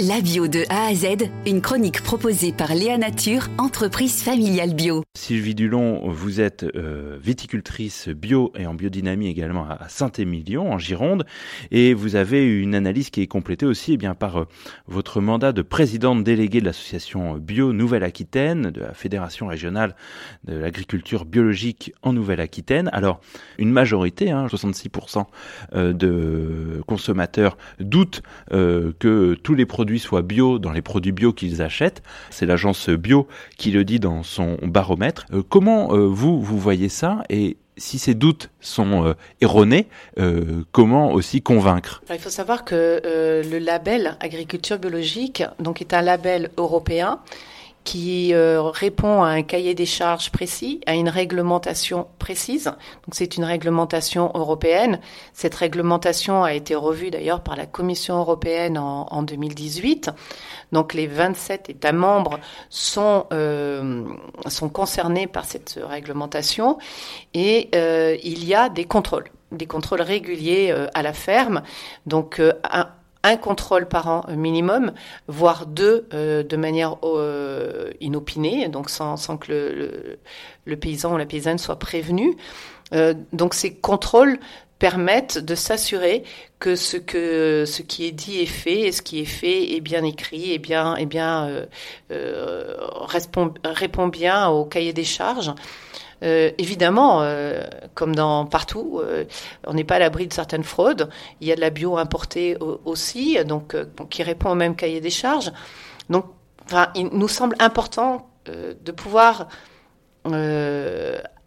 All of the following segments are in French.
La bio de A à Z, une chronique proposée par Léa Nature, entreprise familiale bio. Sylvie Dulon, vous êtes euh, viticultrice bio et en biodynamie également à Saint-Émilion, en Gironde, et vous avez une analyse qui est complétée aussi eh bien, par euh, votre mandat de présidente déléguée de l'association Bio Nouvelle-Aquitaine, de la Fédération régionale de l'agriculture biologique en Nouvelle-Aquitaine. Alors, une majorité, hein, 66% euh, de consommateurs doutent que tous les produits produits bio dans les produits bio qu'ils achètent. C'est l'agence bio qui le dit dans son baromètre. Euh, comment euh, vous, vous voyez ça et si ces doutes sont euh, erronés, comment aussi convaincre? Il faut savoir que le label agriculture biologique donc est un label européen qui euh, répond à un cahier des charges précis, à une réglementation précise. Donc c'est une réglementation européenne. Cette réglementation a été revue d'ailleurs par la Commission européenne en, en 2018. Donc les 27 États membres sont euh, sont concernés par cette réglementation et euh, il y a des contrôles, des contrôles réguliers à la ferme. Donc un, un contrôle par an minimum, voire deux euh, de manière euh, inopinée, donc sans, sans que le, le, paysan ou la paysanne soit prévenu. Euh, donc ces contrôles permettent de s'assurer que ce que ce qui est dit est fait et ce qui est fait est bien écrit et bien et bien répond, répond bien au cahier des charges. Euh, évidemment, euh, comme dans partout, euh, on n'est pas à l'abri de certaines fraudes. Il y a de la bio importée aussi, donc qui répond au même cahier des charges. Donc, il nous semble important de pouvoir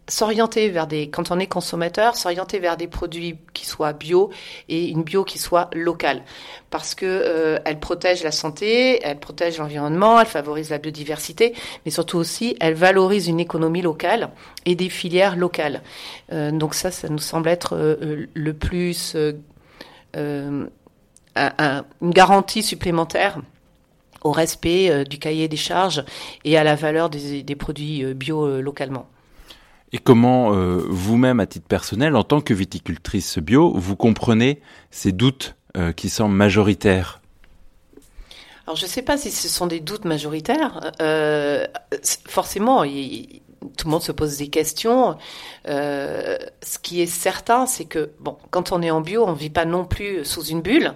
s'orienter vers des, quand on est consommateur, s'orienter vers des produits qui soient bio et une bio qui soit locale, parce que euh, elle protège la santé, elle protège l'environnement, elle favorise la biodiversité, mais surtout aussi elle valorise une économie locale et des filières locales. Euh, donc ça, ça nous semble être euh, le plus une garantie supplémentaire au respect du cahier des charges et à la valeur des, des produits bio localement. Et comment euh, vous-même, à titre personnel, en tant que viticultrice bio, vous comprenez ces doutes euh, qui semblent majoritaires? Alors je ne sais pas si ce sont des doutes majoritaires. Euh, forcément, tout le monde se pose des questions. ce qui est certain, c'est que bon, quand on est en bio, on ne vit pas non plus sous une bulle.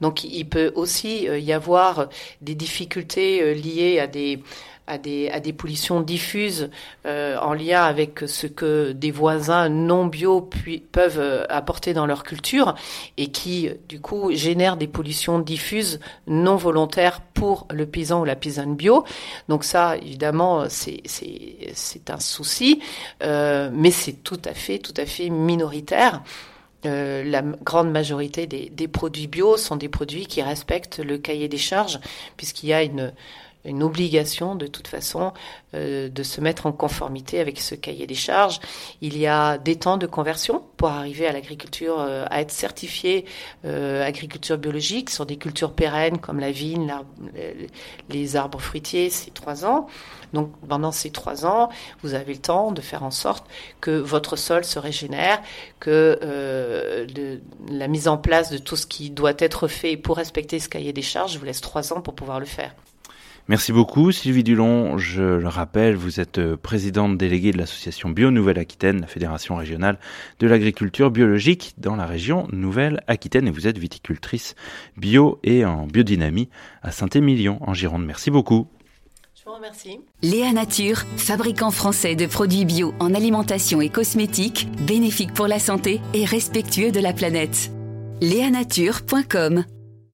Donc il peut aussi y avoir des difficultés liées à des à des, à des pollutions diffuses euh, en lien avec ce que des voisins non bio peuvent euh, apporter dans leur culture et qui, du coup, génèrent des pollutions diffuses non volontaires pour le paysan ou la paysanne bio. Donc ça, évidemment, c'est un souci, euh, mais c'est tout à fait, tout à fait minoritaire. Euh, la grande majorité des, des, produits bio sont des produits qui respectent le cahier des charges, puisqu'il y a une, une obligation de toute façon euh, de se mettre en conformité avec ce cahier des charges. Il y a des temps de conversion pour arriver à l'agriculture, euh, à être certifié euh, agriculture biologique sur des cultures pérennes comme la vigne, les arbres fruitiers, c'est trois ans. Donc pendant ces trois ans, vous avez le temps de faire en sorte que votre sol se régénère, que la mise en place de tout ce qui doit être fait pour respecter ce cahier des charges vous laisse trois ans pour pouvoir le faire. Merci beaucoup Sylvie Dulon. Je le rappelle, vous êtes euh, présidente déléguée de l'association Bio Nouvelle-Aquitaine, la fédération régionale de l'agriculture biologique dans la région Nouvelle-Aquitaine et vous êtes viticultrice bio et en biodynamie à Saint-Émilion en Gironde. Merci beaucoup. Je vous remercie. Léa Nature, fabricant français de produits bio en alimentation et cosmétiques, bénéfique pour la santé et respectueux de la planète. Léanature.com